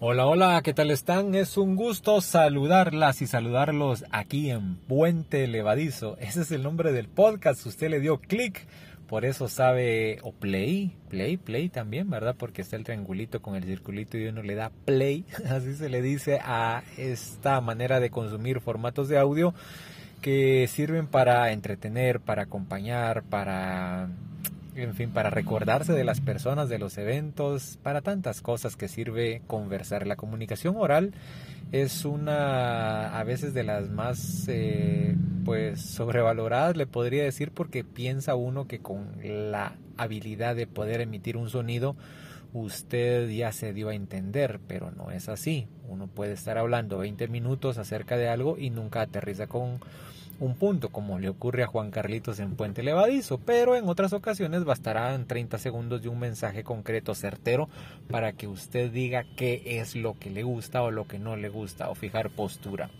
Hola, hola, ¿qué tal están? Es un gusto saludarlas y saludarlos aquí en Puente Levadizo. Ese es el nombre del podcast. Usted le dio clic, por eso sabe, o play, play, play también, ¿verdad? Porque está el triangulito con el circulito y uno le da play, así se le dice a esta manera de consumir formatos de audio que sirven para entretener, para acompañar, para en fin, para recordarse de las personas, de los eventos, para tantas cosas que sirve conversar. La comunicación oral es una a veces de las más eh, pues sobrevaloradas, le podría decir, porque piensa uno que con la habilidad de poder emitir un sonido usted ya se dio a entender, pero no es así. Uno puede estar hablando 20 minutos acerca de algo y nunca aterriza con un punto, como le ocurre a Juan Carlitos en Puente Levadizo, pero en otras ocasiones bastarán 30 segundos de un mensaje concreto, certero, para que usted diga qué es lo que le gusta o lo que no le gusta o fijar postura.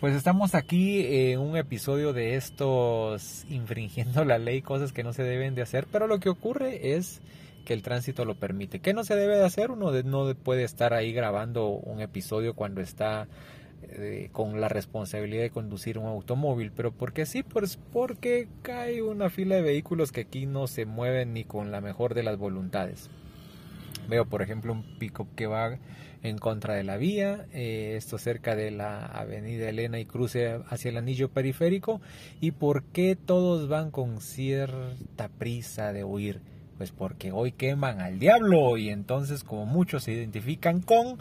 Pues estamos aquí en un episodio de estos infringiendo la ley, cosas que no se deben de hacer, pero lo que ocurre es que el tránsito lo permite. ¿Qué no se debe de hacer? Uno no puede estar ahí grabando un episodio cuando está con la responsabilidad de conducir un automóvil. ¿Pero por qué sí? Pues porque cae una fila de vehículos que aquí no se mueven ni con la mejor de las voluntades. Veo, por ejemplo, un pico que va en contra de la vía, eh, esto cerca de la avenida Elena y cruce hacia el anillo periférico. ¿Y por qué todos van con cierta prisa de huir? Pues porque hoy queman al diablo y entonces como muchos se identifican con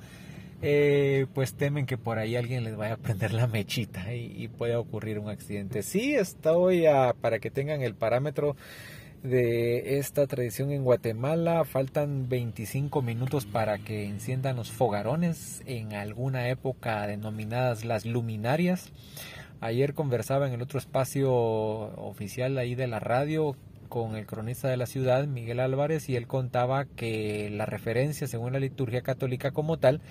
eh, pues temen que por ahí alguien les vaya a prender la mechita y, pueda ocurrir un accidente. Sí, estoy para que tengan el parámetro de esta tradición en Guatemala. Faltan 25 minutos para que enciendan los fogarones en alguna época denominadas las luminarias. Ayer conversaba en el otro espacio oficial ahí de la radio con el cronista de la ciudad, Miguel Álvarez, y él contaba que la referencia, según la liturgia católica como tal,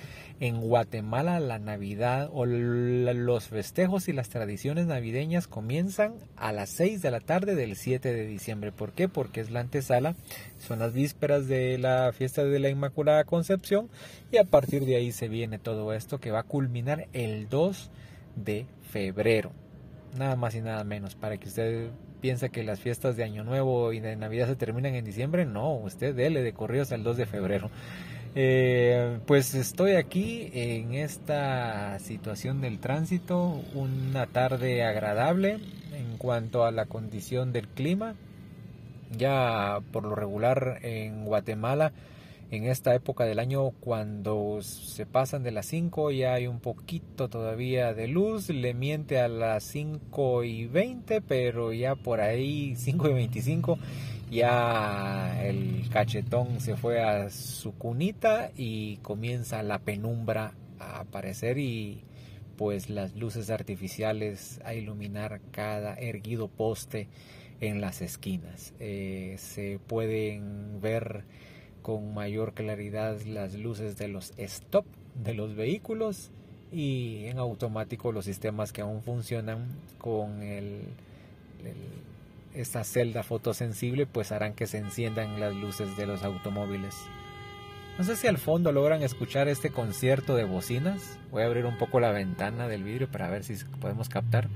en Guatemala la Navidad o los festejos y las tradiciones navideñas comienzan a las 6 de la tarde del 7 de diciembre. ¿Por qué? Porque es la antesala, son las vísperas de la fiesta de la Inmaculada Concepción y a partir de ahí se viene todo esto que va a culminar el 2 de febrero. Nada más y nada menos, para que usted piensa que las fiestas de Año Nuevo y de Navidad se terminan en diciembre, no, usted dele de corrido hasta el 2 de febrero. Eh, pues estoy aquí en esta situación del tránsito, una tarde agradable en cuanto a la condición del clima. Ya por lo regular en Guatemala en esta época del año cuando se pasan de las 5 ya hay un poquito todavía de luz, le miente a las 5 y 20, pero ya por ahí 5 y 25 ya el cachetón se fue a su cunita y comienza la penumbra a aparecer y pues las luces artificiales a iluminar cada erguido poste en las esquinas. Eh, se pueden ver con mayor claridad las luces de los stop de los vehículos y en automático los sistemas que aún funcionan con el, esta celda fotosensible pues harán que se enciendan las luces de los automóviles. No sé si al fondo logran escuchar este concierto de bocinas. Voy a abrir un poco la ventana del vidrio para ver si podemos captar.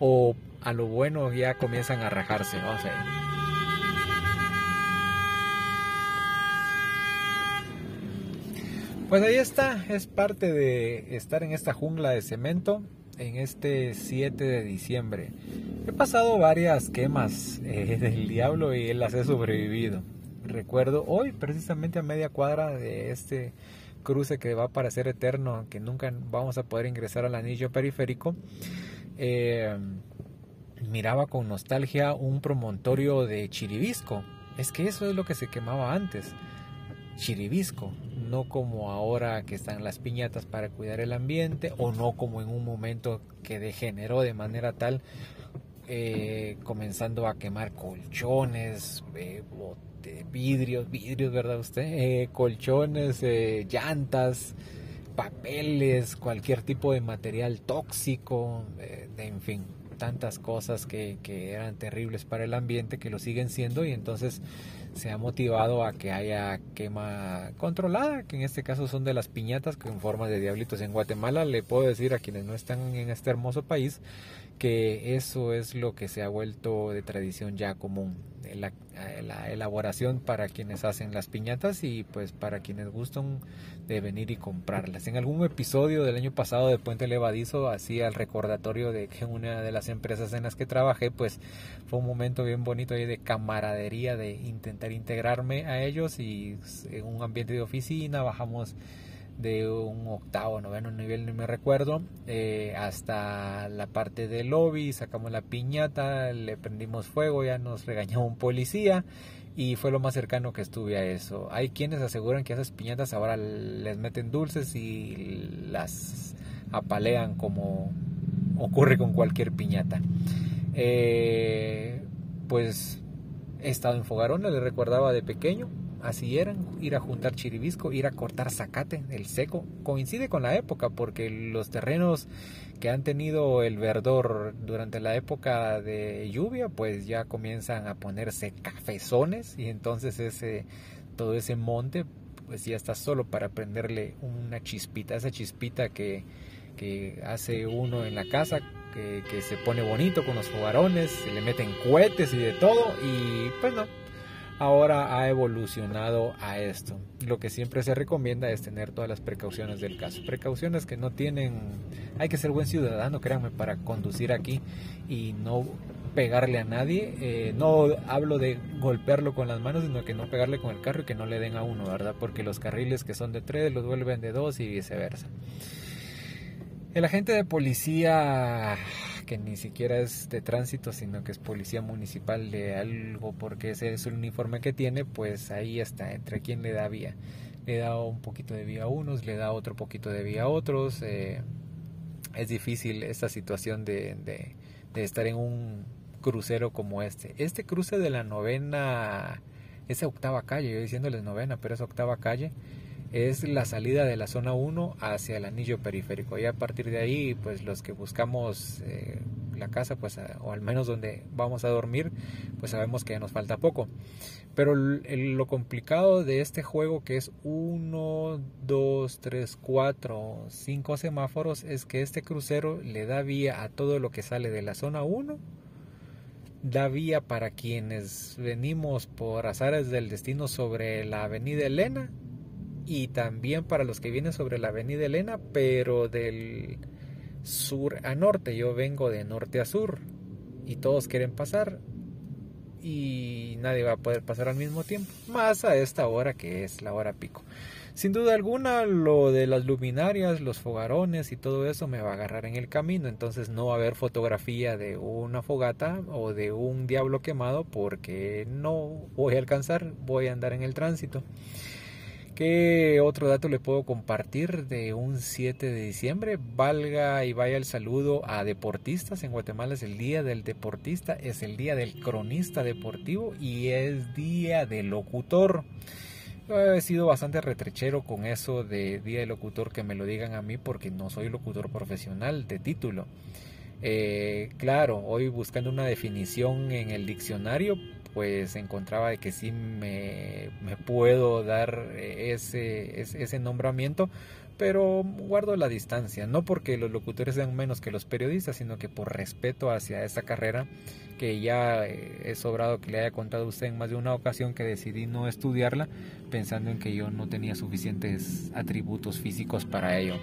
O a lo bueno ya comienzan a rajarse. Vamos a ver. Pues ahí está, es parte de estar en esta jungla de cemento en este 7 de diciembre. He pasado varias quemas eh, del diablo y él las he sobrevivido. Recuerdo hoy precisamente a media cuadra de este cruce que va a parecer eterno, que nunca vamos a poder ingresar al anillo periférico. Eh, miraba con nostalgia un promontorio de Chiribisco. Es que eso es lo que se quemaba antes. Chiribisco, no como ahora que están las piñatas para cuidar el ambiente o no como en un momento que degeneró de manera tal eh, comenzando a quemar colchones, eh, vidrios, vidrios, ¿verdad usted? Eh, colchones, llantas, papeles, cualquier tipo de material tóxico, en fin, tantas cosas que, que eran terribles para el ambiente que lo siguen siendo y entonces se ha motivado a que haya quema controlada, que en este caso son de las piñatas con forma de diablitos en Guatemala. Le puedo decir a quienes no están en este hermoso país que eso es lo que se ha vuelto de tradición ya común. La, la, elaboración para quienes hacen las piñatas y pues para quienes gustan de venir y comprarlas. En algún episodio del año pasado de Puente Levadizo hacía el recordatorio de que una de las empresas en las que trabajé pues fue un momento bien bonito ahí de camaradería, de intentar integrarme a ellos y en un ambiente de oficina bajamos de un octavo, noveno nivel, no me recuerdo, eh, hasta la parte del lobby, sacamos la piñata, le prendimos fuego, ya nos regañó un policía y fue lo más cercano que estuve a eso. Hay quienes aseguran que esas piñatas ahora les meten dulces y las apalean como ocurre con cualquier piñata. Eh, pues he estado en Fogarona, le recordaba de pequeño, así eran, ir a juntar chiribisco, ir a cortar zacate, el seco. Coincide con la época porque los terrenos que han tenido el verdor durante la época de lluvia, pues ya comienzan a ponerse cafezones y entonces ese todo ese monte pues ya está solo para prenderle una chispita, esa chispita que, que hace uno en la casa, que, que se pone bonito con los fogarones, se le meten cohetes y de todo y pues no, ahora ha evolucionado a esto. Lo que siempre se recomienda es tener todas las precauciones del caso. Precauciones que no tienen, hay que ser buen ciudadano, créanme, para conducir aquí y no pegarle a nadie. Eh, no hablo de golpearlo con las manos, sino que no pegarle con el carro y que no le den a uno, ¿verdad? Porque los carriles que son de tres los vuelven de dos y viceversa. El agente de policía que ni siquiera es de tránsito, sino que es policía municipal de algo, porque ese es el uniforme que tiene, pues ahí está, entre quién le da vía. Le da un poquito de vía a unos, le da otro poquito de vía a otros. Eh, es difícil esta situación de, de, estar en un crucero como este. Este cruce de la novena, esa octava calle, yo diciéndoles novena, pero es octava calle, es la salida de la zona 1 hacia el anillo periférico. Y a partir de ahí, pues los que buscamos eh, la casa, pues o al menos donde vamos a dormir, pues sabemos que nos falta poco. Pero lo complicado de este juego que es 1, 2, 3, 4, 5 semáforos es que este crucero le da vía a todo lo que sale de la zona 1 da vía para quienes venimos por azares del destino sobre la avenida Elena y también para los que vienen sobre la avenida Elena, pero del sur a norte. Yo vengo de norte a sur y todos quieren pasar y nadie va a poder pasar al mismo tiempo, más a esta hora que es la hora pico. Sin duda alguna, lo de las luminarias, los fogarones y todo eso me va a agarrar en el camino, entonces no va a haber fotografía de una fogata o de un diablo quemado porque no voy a alcanzar, voy a andar en el tránsito. ¿Qué otro dato le puedo compartir de un 7 de diciembre? Valga y vaya el saludo a deportistas. En Guatemala es el día del deportista, es el día del cronista deportivo y es día del locutor. He sido bastante retrechero con eso de día del locutor que me lo digan a mí porque no soy locutor profesional de título. Eh, claro, hoy buscando una definición en el diccionario, pues encontraba de que sí me, puedo dar ese, ese, nombramiento, pero guardo la distancia, no porque los locutores sean menos que los periodistas, sino que por respeto hacia esa carrera que ya he sobrado que le haya contado a usted en más de una ocasión que decidí no estudiarla pensando en que yo no tenía suficientes atributos físicos para ello.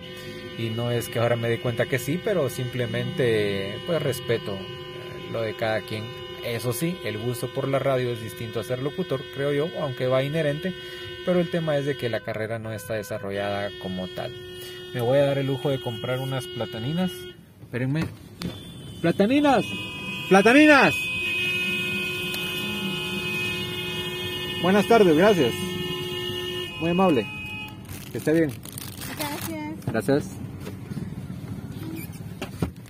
Y no es que ahora me dé cuenta que sí, pero simplemente pues respeto lo de cada quien eso sí, el gusto por la radio es distinto a ser locutor, creo yo, aunque va inherente, pero el tema es de que la carrera no está desarrollada como tal. Me voy a dar el lujo de comprar unas plataninas. Espérenme. ¡Plataninas! ¡Plataninas! Buenas tardes, gracias. Muy amable. Que esté bien. Gracias. Gracias.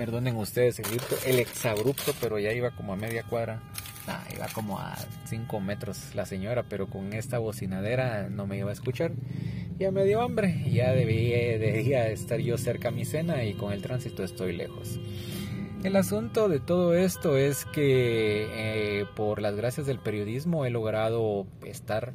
Perdonen ustedes el, exabrupto, pero ya iba como a media cuadra. Ah, iba como a 5 metros la señora, pero con esta bocinadera no me iba a escuchar. Ya me dio hambre, ya debía, debía estar yo cerca a mi cena y con el tránsito estoy lejos. El asunto de todo esto es que eh, por las gracias del periodismo he logrado estar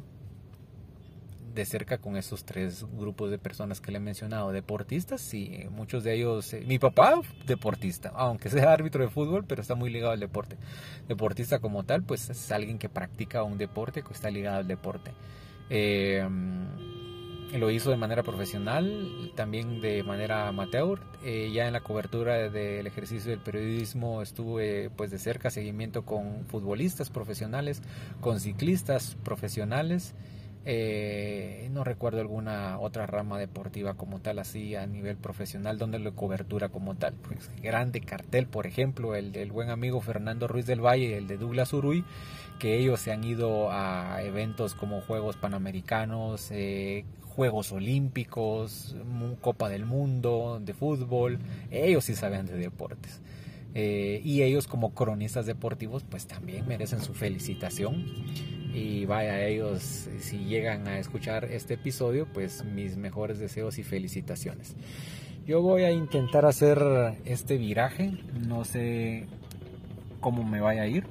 de cerca con esos tres grupos de personas que le he mencionado. Deportistas, y muchos de ellos. Eh, mi papá, deportista, aunque sea árbitro de fútbol, pero está muy ligado al deporte. Deportista como tal, pues es alguien que practica un deporte, que está ligado al deporte. Eh, lo hizo de manera profesional, también de manera amateur. Eh, ya en la cobertura del ejercicio del periodismo estuve pues de cerca seguimiento con futbolistas profesionales, con ciclistas profesionales. Eh, no recuerdo alguna otra rama deportiva como tal, así a nivel profesional, donde lo cobertura como tal. Pues, grande cartel, por ejemplo, el del buen amigo Fernando Ruiz del Valle, el de Douglas Uruy, que ellos se han ido a eventos como Juegos Panamericanos, eh, Juegos Olímpicos, Copa del Mundo, de fútbol, ellos sí saben de deportes. Eh, y ellos como cronistas deportivos pues también merecen su felicitación y vaya ellos si llegan a escuchar este episodio pues mis mejores deseos y felicitaciones yo voy a intentar hacer este viraje no sé cómo me vaya a ir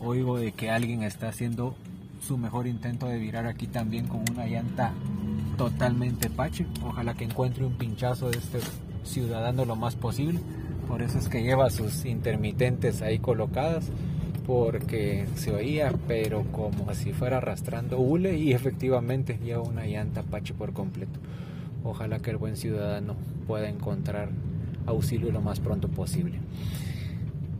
oigo de que alguien está haciendo su mejor intento de virar aquí también con una llanta totalmente pache. Ojalá que encuentre un pinchazo de este ciudadano lo más posible. Por eso es que lleva sus intermitentes ahí colocadas. Porque se oía, pero como si fuera arrastrando hule y efectivamente lleva una llanta pache por completo. Ojalá que el buen ciudadano pueda encontrar auxilio lo más pronto posible.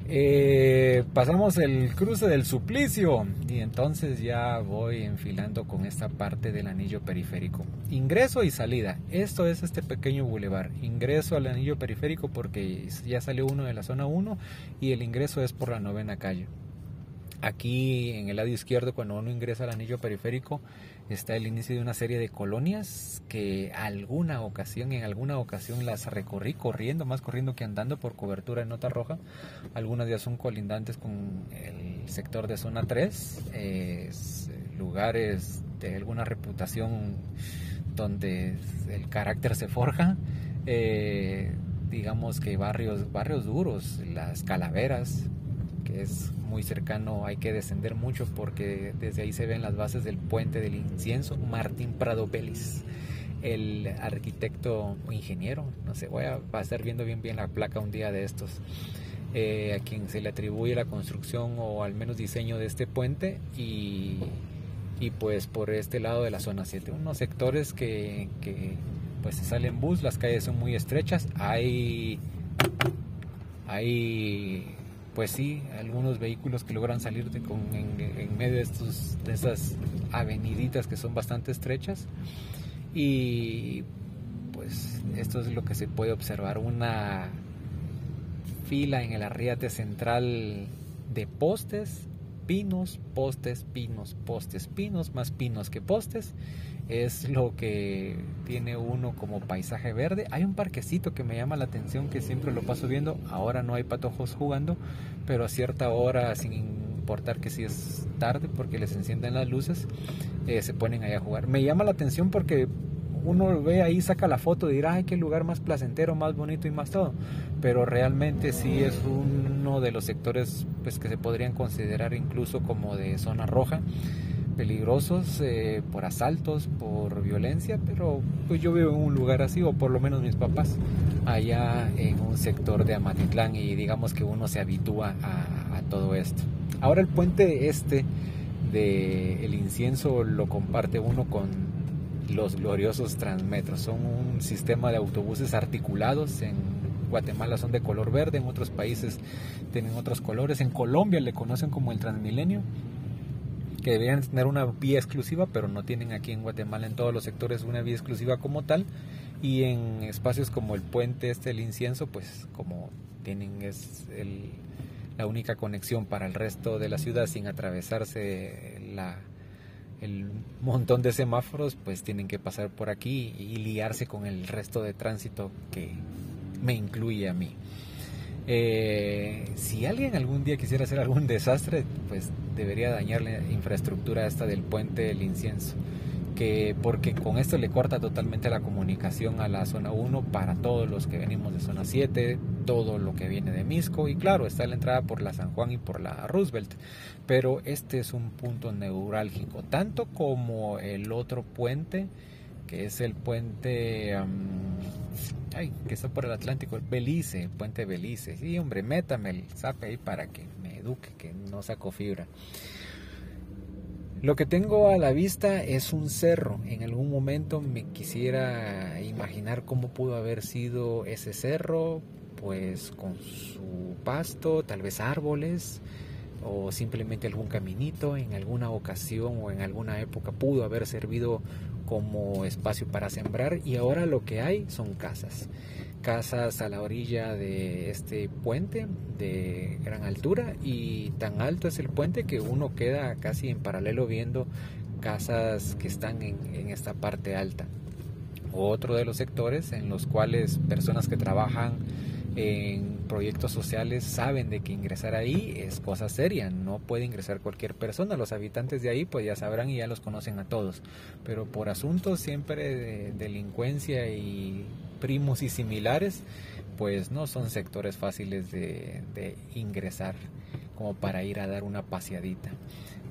Eh, pasamos el cruce del suplicio y entonces ya voy enfilando con esta parte del anillo periférico. Ingreso y salida. Esto es este pequeño bulevar. Ingreso al anillo periférico porque ya salió uno de la zona 1 y el ingreso es por la novena calle. Aquí en el lado izquierdo cuando uno ingresa al anillo periférico está el inicio de una serie de colonias que alguna ocasión, en alguna ocasión las recorrí corriendo, más corriendo que andando por cobertura de nota roja. Algunas ya son colindantes con el sector de zona 3, lugares de alguna reputación donde el carácter se forja. Eh, digamos que barrios, barrios duros, las calaveras, que es muy cercano, hay que descender mucho porque desde ahí se ven las bases del puente del incienso, Martín Prado Vélez, el arquitecto o ingeniero, no sé, voy a, estar viendo bien bien la placa un día de estos, eh, a quien se le atribuye la construcción o al menos diseño de este puente y, y pues por este lado de la zona 7, unos sectores que, que pues se sale en bus, las calles son muy estrechas, hay hay pues sí, algunos vehículos que logran salir de con, en, medio de, estos, de esas aveniditas que son bastante estrechas. Y pues esto es lo que se puede observar, una fila en el arriate central de postes, pinos, postes, pinos, postes, pinos, más pinos que postes es lo que tiene uno como paisaje verde. Hay un parquecito que me llama la atención que siempre lo paso viendo. Ahora no hay patojos jugando, pero a cierta hora, sin importar que si es tarde, porque les encienden las luces, eh, se ponen ahí a jugar. Me llama la atención porque uno ve ahí, saca la foto y dirá, ay, qué lugar más placentero, más bonito y más todo. Pero realmente sí es uno de los sectores pues, que se podrían considerar incluso como de zona roja peligrosos eh, por asaltos, por violencia, pero pues yo vivo en un lugar así, o por lo menos mis papás, allá en un sector de Amatitlán y digamos que uno se habitúa a, todo esto. Ahora el puente este de el incienso lo comparte uno con los gloriosos Transmetros, son un sistema de autobuses articulados en Guatemala son de color verde, en otros países tienen otros colores, en Colombia le conocen como el Transmilenio que deberían tener una vía exclusiva, pero no tienen aquí en Guatemala en todos los sectores una vía exclusiva como tal. Y en espacios como el puente este, el incienso, pues como tienen es la única conexión para el resto de la ciudad sin atravesarse la, el montón de semáforos, pues tienen que pasar por aquí y liarse con el resto de tránsito que me incluye a mí. Eh, si alguien algún día quisiera hacer algún desastre, pues debería dañar la infraestructura esta del puente del incienso. Que, porque con esto le corta totalmente la comunicación a la zona 1 para todos los que venimos de zona 7, todo lo que viene de Misco y claro, está la entrada por la San Juan y por la Roosevelt, pero este es un punto neurálgico, tanto como el otro puente, que es el puente ay, que está por el Atlántico, Belice, puente Belice. Sí, hombre, métame el zap ahí para que me eduque, que no saco fibra. Lo que tengo a la vista es un cerro. En algún momento me quisiera imaginar cómo pudo haber sido ese cerro, pues con su pasto, tal vez árboles o simplemente algún caminito en alguna ocasión o en alguna época pudo haber servido como espacio para sembrar y ahora lo que hay son casas. Casas a la orilla de este puente de gran altura y tan alto es el puente que uno queda casi en paralelo viendo casas que están en, en esta parte alta. Otro de los sectores en los cuales personas que trabajan en proyectos sociales saben de que ingresar ahí es cosa seria, no puede ingresar cualquier persona, los habitantes de ahí pues ya sabrán y ya los conocen a todos, pero por asuntos siempre de delincuencia y primos y similares, pues no son sectores fáciles de, de ingresar como para ir a dar una paseadita.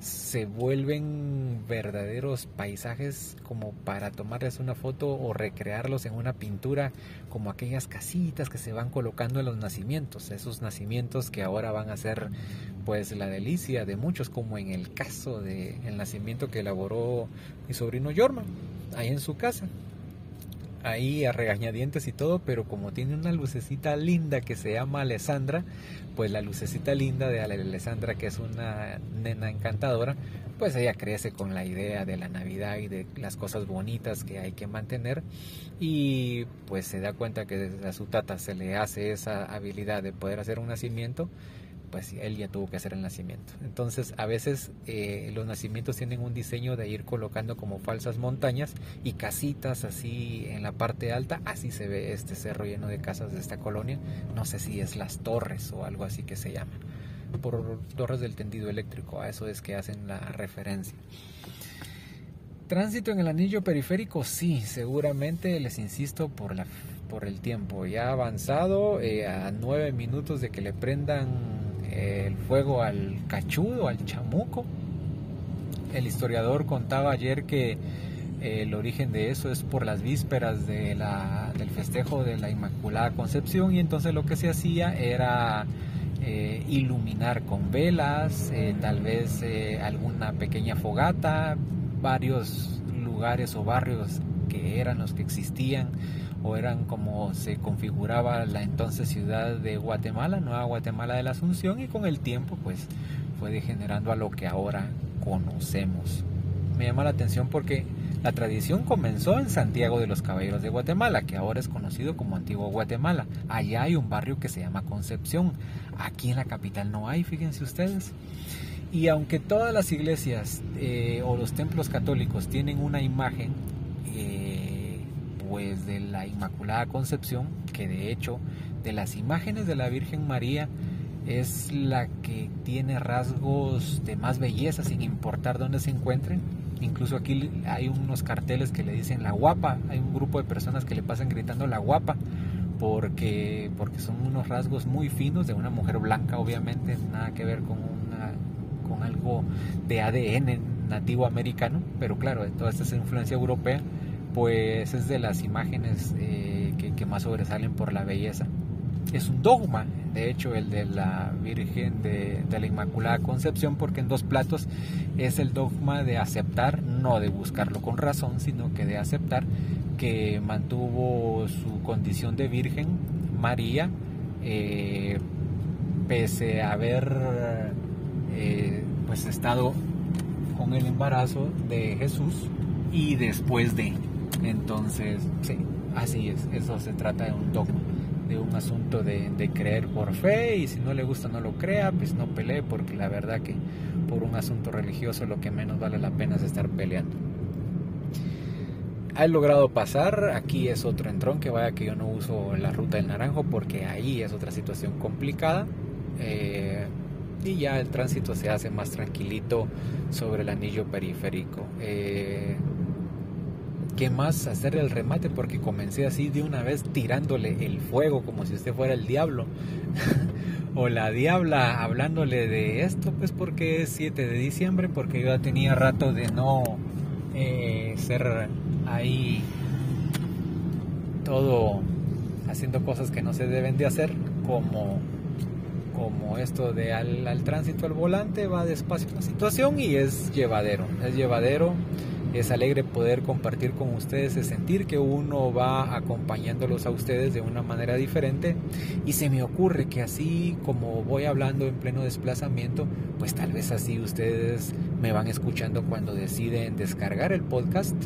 Se vuelven verdaderos paisajes como para tomarles una foto o recrearlos en una pintura como aquellas casitas que se van colocando en los nacimientos, esos nacimientos que ahora van a ser pues la delicia de muchos como en el caso del el nacimiento que elaboró mi sobrino Yorman ahí en su casa ahí a regañadientes y todo, pero como tiene una lucecita linda que se llama Alessandra, pues la lucecita linda de Alessandra, que es una nena encantadora, pues ella crece con la idea de la Navidad y de las cosas bonitas que hay que mantener y pues se da cuenta que a su tata se le hace esa habilidad de poder hacer un nacimiento pues él ya tuvo que hacer el nacimiento. Entonces a veces eh, los nacimientos tienen un diseño de ir colocando como falsas montañas y casitas así en la parte alta, así se ve este cerro lleno de casas de esta colonia, no sé si es las torres o algo así que se llama, por torres del tendido eléctrico, a eso es que hacen la referencia. Tránsito en el anillo periférico, sí, seguramente les insisto por la por el tiempo ya avanzado eh, a nueve minutos de que le prendan el fuego al cachudo, al chamuco. El historiador contaba ayer que eh, el origen de eso es por las vísperas del festejo de la Inmaculada Concepción y entonces lo que se hacía era eh, iluminar con velas, eh, tal vez alguna pequeña fogata, varios lugares o barrios que eran los que existían o eran como se configuraba la entonces ciudad de Guatemala, Nueva Guatemala de la Asunción, y con el tiempo pues fue degenerando a lo que ahora conocemos. Me llama la atención porque la tradición comenzó en Santiago de los Caballeros de Guatemala, que ahora es conocido como Antiguo Guatemala. Allá hay un barrio que se llama Concepción. Aquí en la capital no hay, fíjense ustedes. Y aunque todas las iglesias eh, o los templos católicos tienen una imagen, eh, pues de la Inmaculada Concepción, que de hecho de las imágenes de la Virgen María es la que tiene rasgos de más belleza sin importar dónde se encuentren. Incluso aquí hay unos carteles que le dicen la guapa, hay un grupo de personas que le pasan gritando la guapa porque, porque son unos rasgos muy finos de una mujer blanca, obviamente, nada que ver con, una, con algo de ADN nativo americano, pero claro, toda esta influencia europea pues es de las imágenes eh, que, más sobresalen por la belleza. Es un dogma, de hecho, el de la Virgen de, la Inmaculada Concepción, porque en dos platos es el dogma de aceptar, no de buscarlo con razón, sino que de aceptar que mantuvo su condición de Virgen María, eh, pese a haber eh, pues estado con el embarazo de Jesús y después de entonces, sí, así es, eso se trata de un dogma, de un asunto de, creer por fe y si no le gusta no lo crea, pues no pelee porque la verdad que por un asunto religioso lo que menos vale la pena es estar peleando. Ha logrado pasar, aquí es otro entrón, que vaya que yo no uso la ruta del naranjo porque ahí es otra situación complicada. Eh, y ya el tránsito se hace más tranquilito sobre el anillo periférico. Eh, qué más hacer el remate porque comencé así de una vez tirándole el fuego como si usted fuera el diablo. o la diabla hablándole de esto, pues porque es 7 de diciembre, porque yo ya tenía rato de no eh, ser ahí todo haciendo cosas que no se deben de hacer, como, como esto de al, al tránsito al volante, va despacio la situación y es llevadero, es llevadero es alegre poder compartir con ustedes, es sentir que uno va acompañándolos a ustedes de una manera diferente. Y se me ocurre que así como voy hablando en pleno desplazamiento, pues tal vez así ustedes me van escuchando cuando deciden descargar el podcast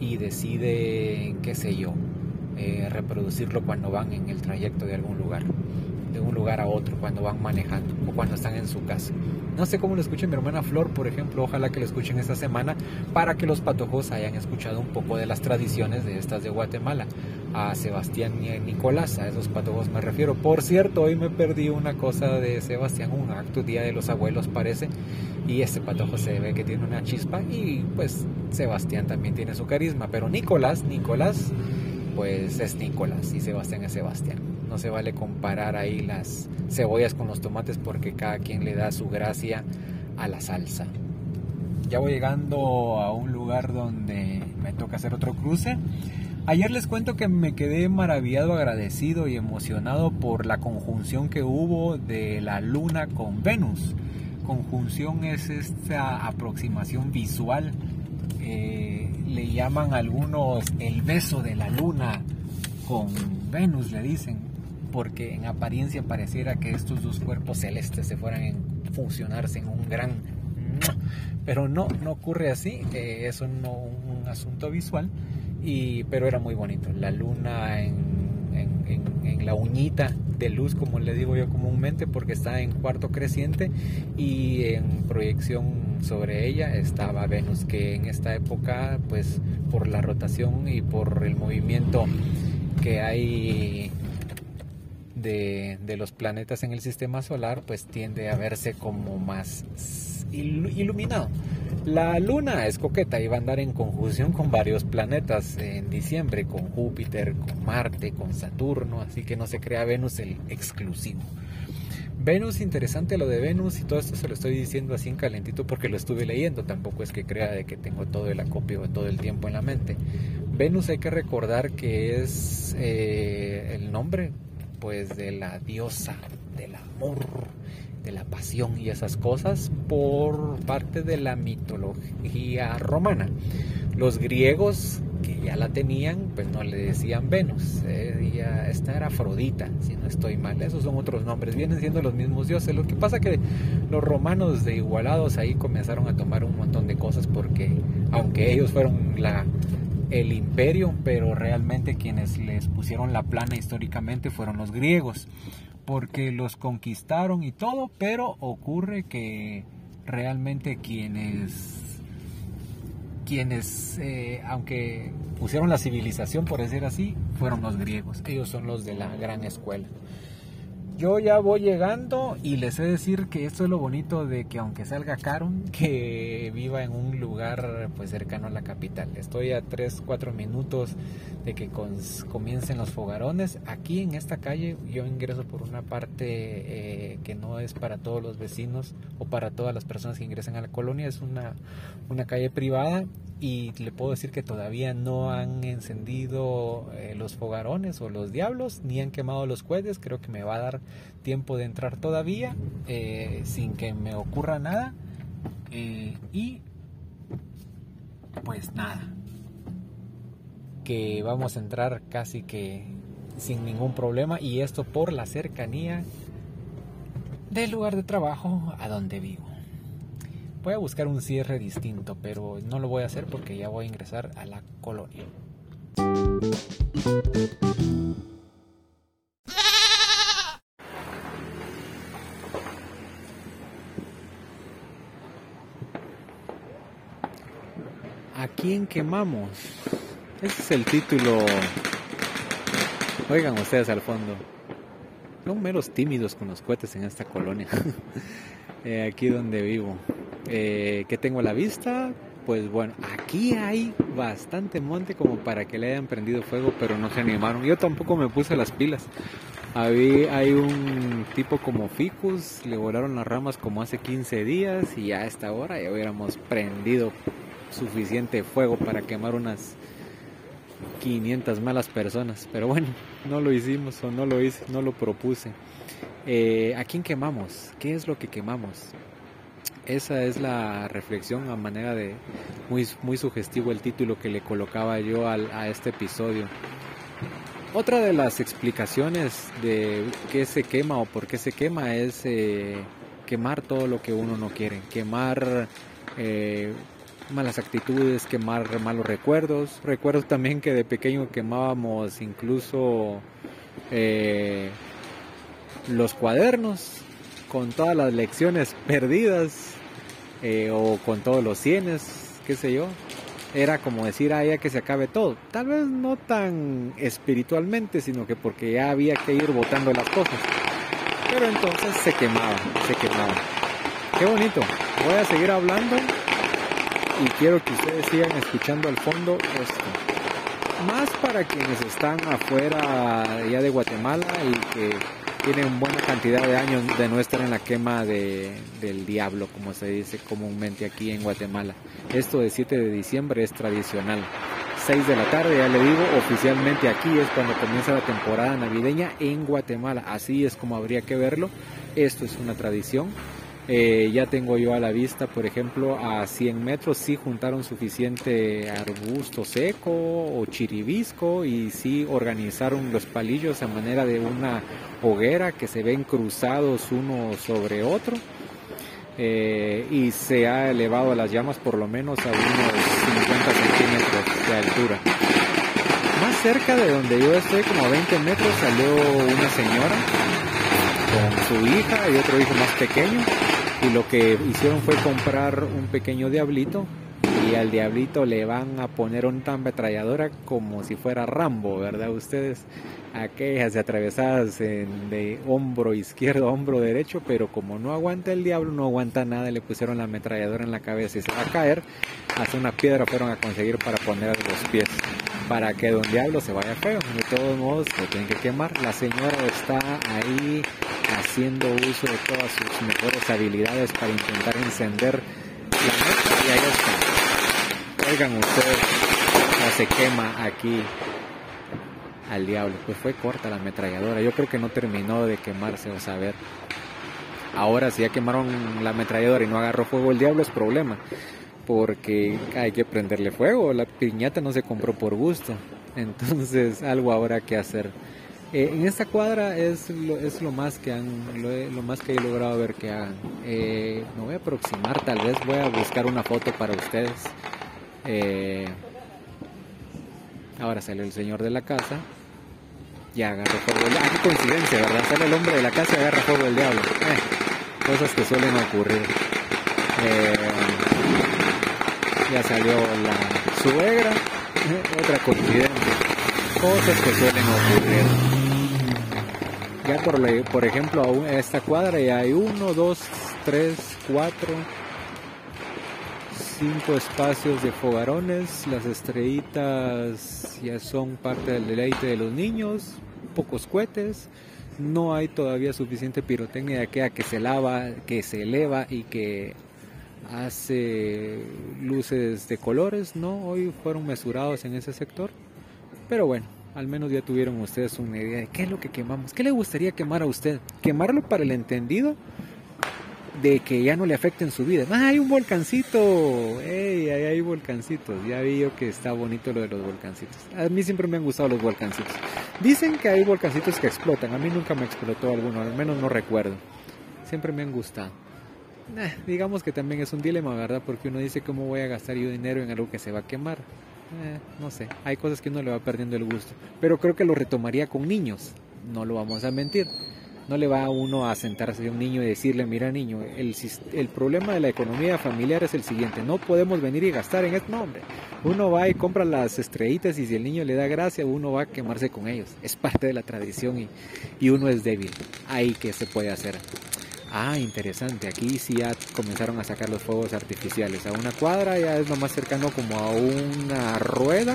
y deciden, qué sé yo, eh, reproducirlo cuando van en el trayecto de algún lugar un lugar a otro cuando van manejando o cuando están en su casa. No sé cómo lo escuchen mi hermana Flor, por ejemplo, ojalá que lo escuchen esta semana para que los patojos hayan escuchado un poco de las tradiciones de estas de Guatemala. A Sebastián y a Nicolás, a esos patojos me refiero. Por cierto, hoy me perdí una cosa de Sebastián, un acto Día de los Abuelos parece, y este patojo se ve que tiene una chispa y pues Sebastián también tiene su carisma, pero Nicolás, Nicolás, pues es Nicolás y Sebastián es Sebastián. No se vale comparar ahí las cebollas con los tomates porque cada quien le da su gracia a la salsa. Ya voy llegando a un lugar donde me toca hacer otro cruce. Ayer les cuento que me quedé maravillado, agradecido y emocionado por la conjunción que hubo de la luna con Venus. Conjunción es esta aproximación visual, eh, le llaman algunos el beso de la luna con Venus, le dicen porque en apariencia pareciera que estos dos cuerpos celestes se fueran a funcionarse en un gran... Pero no, no ocurre así, eh, es un, un, asunto visual, y, pero era muy bonito. La luna en, en, en, la uñita de luz, como le digo yo comúnmente, porque está en cuarto creciente y en proyección sobre ella estaba Venus, que en esta época, pues por la rotación y por el movimiento que hay de, los planetas en el sistema solar, pues tiende a verse como más iluminado. La luna es coqueta y va a andar en conjunción con varios planetas en diciembre, con Júpiter, con Marte, con Saturno, así que no se crea Venus el exclusivo. Venus, interesante lo de Venus y todo esto se lo estoy diciendo así en calentito porque lo estuve leyendo, tampoco es que crea de que tengo todo el acopio todo el tiempo en la mente. Venus hay que recordar que es eh, el nombre pues de la diosa del amor, de la pasión y esas cosas por parte de la mitología romana. Los griegos que ya la tenían, pues no le decían Venus, ella, esta era Afrodita, si no estoy mal, esos son otros nombres, vienen siendo los mismos dioses. Lo que pasa que los romanos de igualados ahí comenzaron a tomar un montón de cosas porque aunque ellos fueron la el imperio, pero realmente quienes les pusieron la plana históricamente fueron los griegos, porque los conquistaron y todo, pero ocurre que realmente quienes quienes, eh, aunque pusieron la civilización, por decir así, fueron los griegos. Ellos son los de la gran escuela. Yo ya voy llegando y les he de decir que esto es lo bonito de que aunque salga caro, que viva en un lugar pues cercano a la capital. Estoy a 3, 4 minutos de que comiencen los fogarones. Aquí en esta calle yo ingreso por una parte eh, que no es para todos los vecinos o para todas las personas que ingresan a la colonia. Es una, una calle privada y le puedo decir que todavía no han encendido eh, los fogarones o los diablos ni han quemado los cohetes creo que me va a dar tiempo de entrar todavía eh, sin que me ocurra nada eh, y pues nada que vamos a entrar casi que sin ningún problema y esto por la cercanía del lugar de trabajo a donde vivo Voy a buscar un cierre distinto, pero no lo voy a hacer porque ya voy a ingresar a la colonia. ¿A quién quemamos? Ese es el título. Oigan ustedes al fondo. Son meros tímidos con los cohetes en esta colonia. Eh, aquí donde vivo. Eh, que tengo a la vista, pues bueno, aquí hay bastante monte como para que le hayan prendido fuego, pero no se animaron. Yo tampoco me puse las pilas. Hay un tipo como ficus, le volaron las ramas como hace 15 días y a esta hora ya hubiéramos prendido suficiente fuego para quemar unas 500 malas personas. Pero bueno, no lo hicimos o no lo hice, no lo propuse. Eh, ¿A quién quemamos? ¿Qué es lo que quemamos? Esa es la reflexión a manera de muy, muy sugestivo el título que le colocaba yo a este episodio. Otra de las explicaciones de qué se quema o por qué se quema es eh, quemar todo lo que uno no quiere, quemar eh, malas actitudes, quemar malos recuerdos. Recuerdo también que de pequeño quemábamos incluso eh, los cuadernos con todas las lecciones perdidas o con todos los cienes, qué sé yo era como decir a ella que se acabe todo. Tal vez no tan espiritualmente, sino que porque ya había que ir botando las cosas. Pero entonces se quemaba, se quemaba. Qué bonito. Voy a seguir hablando y quiero que ustedes sigan escuchando al fondo esto. Más para quienes están afuera ya de Guatemala y que tienen buena cantidad de años de no estar en la quema de, del diablo, como se dice comúnmente aquí en Guatemala. Esto de 7 de diciembre es tradicional. 6 de la tarde, ya le digo, oficialmente aquí es cuando comienza la temporada navideña en Guatemala. Así es como habría que verlo. Esto es una tradición. Eh, ya tengo yo a la vista, por ejemplo, a 100 metros sí juntaron suficiente arbusto seco o chiribisco y sí organizaron los palillos a manera de una hoguera que se ven cruzados uno sobre otro. Eh, y se ha elevado las llamas por lo menos a unos 50 centímetros de altura. Más cerca de donde yo estoy, como a 20 metros, salió una señora con su hija y otro hijo más pequeño y lo que hicieron fue comprar un pequeño diablito y al diablito le van a poner un ametralladora como si fuera Rambo, ¿verdad? Ustedes aquellas atravesadas de hombro izquierdo hombro derecho, pero como no aguanta el diablo, no aguanta nada, le pusieron la ametralladora en la cabeza y se va a caer, hasta una piedra fueron a conseguir para poner los pies, para que don diablo se vaya feo, de todos modos lo tienen que quemar, la señora está ahí haciendo uso de todas sus mejores habilidades para intentar encender la meta y ahí está. Oigan ustedes, ya se quema aquí al diablo. Pues fue corta la ametralladora. Yo creo que no terminó de quemarse, o saber. Ahora si ya quemaron la ametralladora y no agarró fuego el diablo es problema. Porque hay que prenderle fuego. La piñata no se compró por gusto. Entonces algo habrá que hacer. Eh, en esta cuadra es lo, es lo más que han, lo, más que he logrado ver que hagan. Eh, me voy a aproximar, tal vez voy a buscar una foto para ustedes. Eh, ahora sale el señor de la casa y agarra fuego del diablo. Ah, qué coincidencia, ¿verdad? Sale el hombre de la casa y agarra fuego del diablo. cosas que suelen ocurrir. Ya salió la suegra, otra coincidencia. Cosas que suelen ocurrir. Ya por, por ejemplo, a esta cuadra ya hay uno, dos, tres, cuatro, cinco espacios de fogarones. Las estrellitas ya son parte del deleite de los niños. Pocos cohetes. No hay todavía suficiente pirotecnia que, que se lava, que se eleva y que hace luces de colores. No, hoy fueron mesurados en ese sector. Pero bueno, al menos ya tuvieron ustedes una idea de qué es lo que quemamos. ¿Qué le gustaría quemar a usted? ¿Quemarlo para el entendido? De que ya no le afecte en su vida. ¡Ah, hay un volcancito! ¡Ey, ahí hay volcancitos! Ya vi yo que está bonito lo de los volcancitos. A mí siempre me han gustado los volcancitos. Dicen que hay volcancitos que explotan. A mí nunca me explotó alguno, al menos no recuerdo. Siempre me han gustado. Eh, digamos que también es un dilema, ¿verdad? Porque uno dice, ¿cómo voy a gastar yo dinero en algo que se va a quemar? Eh, no sé, hay cosas que uno le va perdiendo el gusto. Pero creo que lo retomaría con niños, no lo vamos a mentir. No le va a uno a sentarse a un niño y decirle, mira niño, el, el problema de la economía familiar es el siguiente, no podemos venir y gastar en esto, no hombre. Uno va y compra las estrellitas y si el niño le da gracia, uno va a quemarse con ellos. Es parte de la tradición y, y uno es débil. Ahí que se puede hacer. Ah, interesante. Aquí sí ya comenzaron a sacar los fuegos artificiales. A una cuadra ya es lo más cercano como a una rueda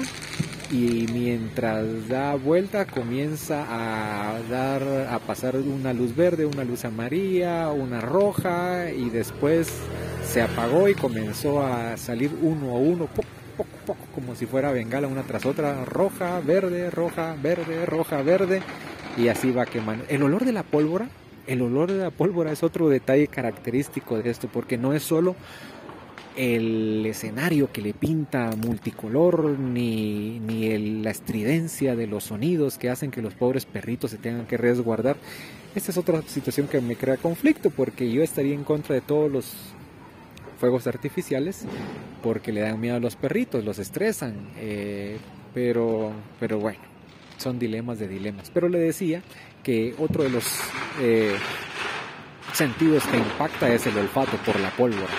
y mientras da vuelta comienza a dar a pasar una luz verde, una luz amarilla, una roja y después se apagó y comenzó a salir uno a uno, poco, poco, como si fuera bengala una tras otra, roja, verde, roja, verde, roja, verde y así va quemando. El olor de la pólvora el olor de la pólvora es otro detalle característico de esto, porque no es solo el escenario que le pinta multicolor, ni, ni la estridencia de los sonidos que hacen que los pobres perritos se tengan que resguardar. Esta es otra situación que me crea conflicto, porque yo estaría en contra de todos los fuegos artificiales, porque le dan miedo a los perritos, los estresan, eh, pero, pero bueno, son dilemas de dilemas. Pero le decía que otro de los eh, sentidos que impacta es el olfato por la pólvora.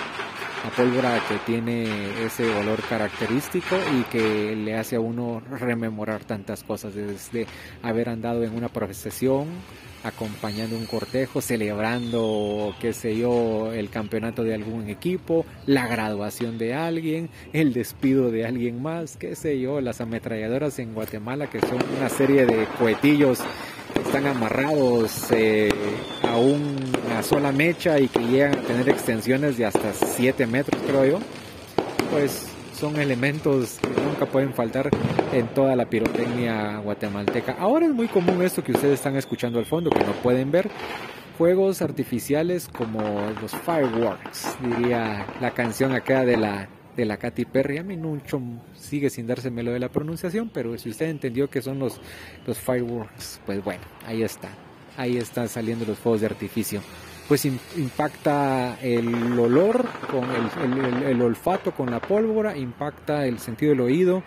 La pólvora que tiene ese olor característico y que le hace a uno rememorar tantas cosas, desde haber andado en una procesión, acompañando un cortejo, celebrando, qué sé yo, el campeonato de algún equipo, la graduación de alguien, el despido de alguien más, qué sé yo, las ametralladoras en Guatemala, que son una serie de cohetillos están amarrados eh, a una sola mecha y que llegan a tener extensiones de hasta 7 metros, creo yo, pues son elementos que nunca pueden faltar en toda la pirotecnia guatemalteca. Ahora es muy común esto que ustedes están escuchando al fondo, que no pueden ver, juegos artificiales como los fireworks, diría la canción acá de la de la Katy Perry. A mí mucho sigue sin dárseme lo de la pronunciación, pero si usted entendió que son los, los fireworks, pues bueno, ahí está. Ahí están saliendo los fuegos de artificio. Pues impacta el olor con el, olfato con la pólvora, impacta el sentido del oído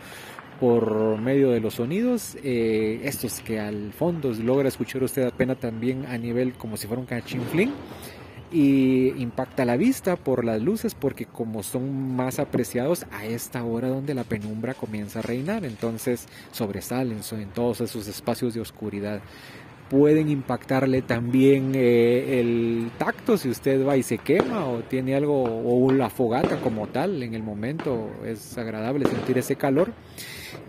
por medio de los sonidos, eh, estos que al fondo logra escuchar usted apenas también a nivel como si fuera un cachinflín y impacta la vista por las luces porque como son más apreciados a esta hora donde la penumbra comienza a reinar, entonces sobresalen en todos esos espacios de oscuridad. Pueden impactarle también eh, el tacto si usted va y se quema o tiene algo o la fogata como tal en el momento es agradable sentir ese calor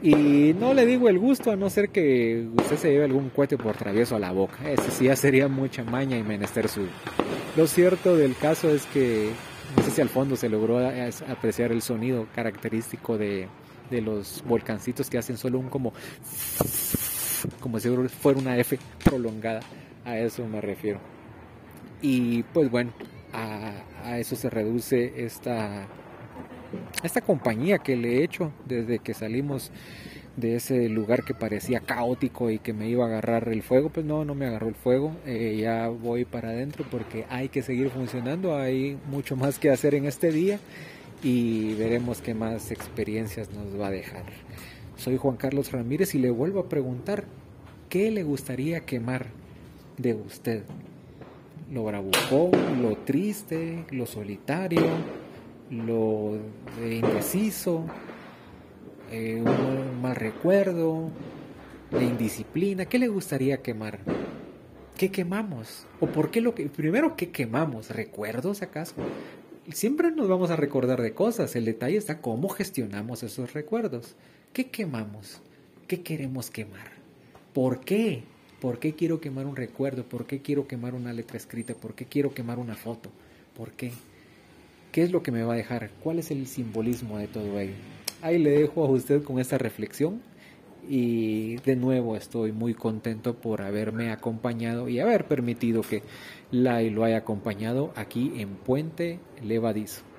y no le digo el gusto a no ser que usted se lleve algún cohete por travieso a la boca. Ese sí ya sería mucha maña y menester su. Lo cierto del caso es que no sé si al fondo se logró apreciar el sonido característico de, de los volcancitos que hacen solo un como como si fuera una F prolongada. A eso me refiero. Y pues bueno, a, a eso se reduce esta esta compañía que le he hecho desde que salimos de ese lugar que parecía caótico y que me iba a agarrar el fuego, pues no, no me agarró el fuego, eh, ya voy para adentro porque hay que seguir funcionando, hay mucho más que hacer en este día y veremos qué más experiencias nos va a dejar. Soy Juan Carlos Ramírez y le vuelvo a preguntar, ¿qué le gustaría quemar de usted? ¿Lo bravucón, lo triste, lo solitario? lo indeciso, eh, un mal recuerdo, la indisciplina. ¿Qué le gustaría quemar? ¿Qué quemamos? ¿O por qué lo que... Primero, ¿qué quemamos? ¿Recuerdos acaso? Siempre nos vamos a recordar de cosas. El detalle está cómo gestionamos esos recuerdos. ¿Qué quemamos? ¿Qué queremos quemar? ¿Por qué? ¿Por qué quiero quemar un recuerdo? ¿Por qué quiero quemar una letra escrita? ¿Por qué quiero quemar una foto? ¿Por qué? ¿Qué es lo que me va a dejar? ¿Cuál es el simbolismo de todo ello? Ahí le dejo a usted con esta reflexión y de nuevo estoy muy contento por haberme acompañado y haber permitido que Lai lo haya acompañado aquí en Puente Levadizo.